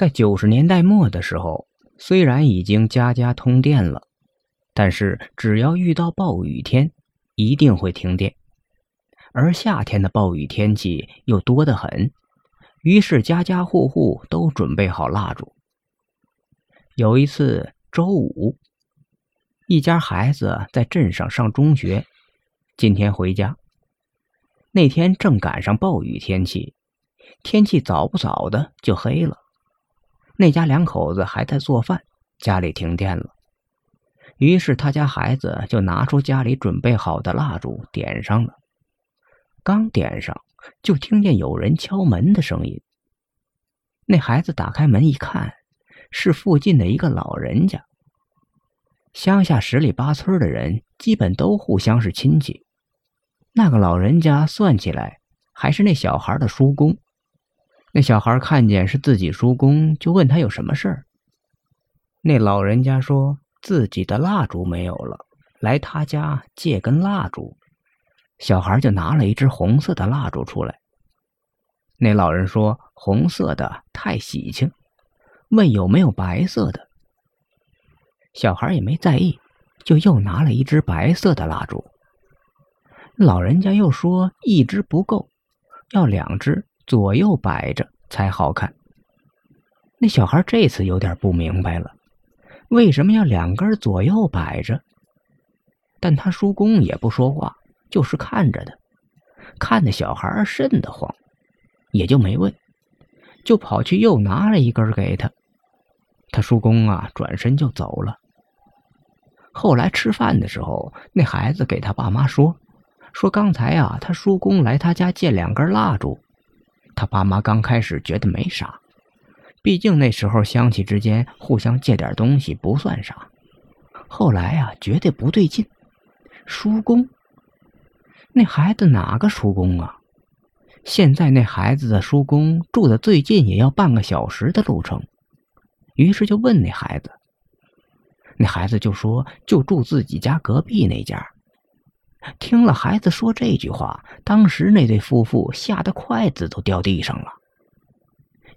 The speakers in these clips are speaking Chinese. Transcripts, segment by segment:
在九十年代末的时候，虽然已经家家通电了，但是只要遇到暴雨天，一定会停电。而夏天的暴雨天气又多得很，于是家家户户都准备好蜡烛。有一次周五，一家孩子在镇上上中学，今天回家。那天正赶上暴雨天气，天气早不早的就黑了。那家两口子还在做饭，家里停电了。于是他家孩子就拿出家里准备好的蜡烛点上了。刚点上，就听见有人敲门的声音。那孩子打开门一看，是附近的一个老人家。乡下十里八村的人基本都互相是亲戚。那个老人家算起来还是那小孩的叔公。那小孩看见是自己叔公，就问他有什么事儿。那老人家说自己的蜡烛没有了，来他家借根蜡烛。小孩就拿了一支红色的蜡烛出来。那老人说红色的太喜庆，问有没有白色的。小孩也没在意，就又拿了一支白色的蜡烛。老人家又说一支不够，要两支。左右摆着才好看。那小孩这次有点不明白了，为什么要两根左右摆着？但他叔公也不说话，就是看着他，看的小孩瘆得慌，也就没问，就跑去又拿了一根给他。他叔公啊，转身就走了。后来吃饭的时候，那孩子给他爸妈说，说刚才啊，他叔公来他家借两根蜡烛。他爸妈刚开始觉得没啥，毕竟那时候乡亲之间互相借点东西不算啥。后来啊，觉得不对劲，叔公，那孩子哪个叔公啊？现在那孩子的叔公住的最近也要半个小时的路程，于是就问那孩子，那孩子就说就住自己家隔壁那家。听了孩子说这句话，当时那对夫妇吓得筷子都掉地上了。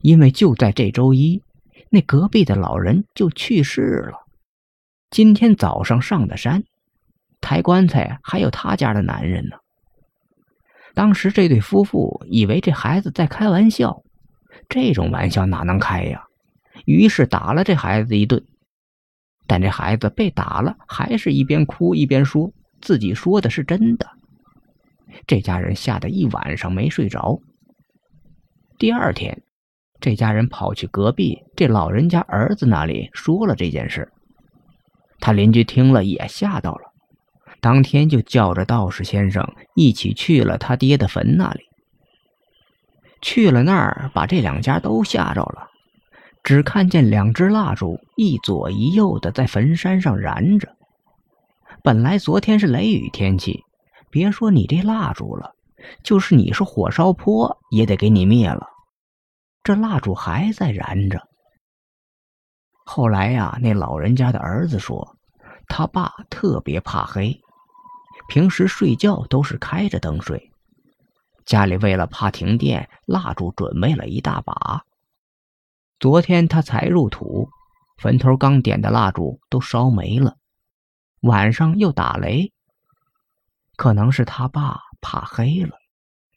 因为就在这周一，那隔壁的老人就去世了。今天早上上的山，抬棺材还有他家的男人呢。当时这对夫妇以为这孩子在开玩笑，这种玩笑哪能开呀？于是打了这孩子一顿。但这孩子被打了，还是一边哭一边说。自己说的是真的，这家人吓得一晚上没睡着。第二天，这家人跑去隔壁这老人家儿子那里说了这件事。他邻居听了也吓到了，当天就叫着道士先生一起去了他爹的坟那里。去了那儿，把这两家都吓着了，只看见两支蜡烛一左一右的在坟山上燃着。本来昨天是雷雨天气，别说你这蜡烛了，就是你是火烧坡也得给你灭了。这蜡烛还在燃着。后来呀，那老人家的儿子说，他爸特别怕黑，平时睡觉都是开着灯睡。家里为了怕停电，蜡烛准备了一大把。昨天他才入土，坟头刚点的蜡烛都烧没了。晚上又打雷，可能是他爸怕黑了，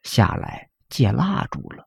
下来借蜡烛了。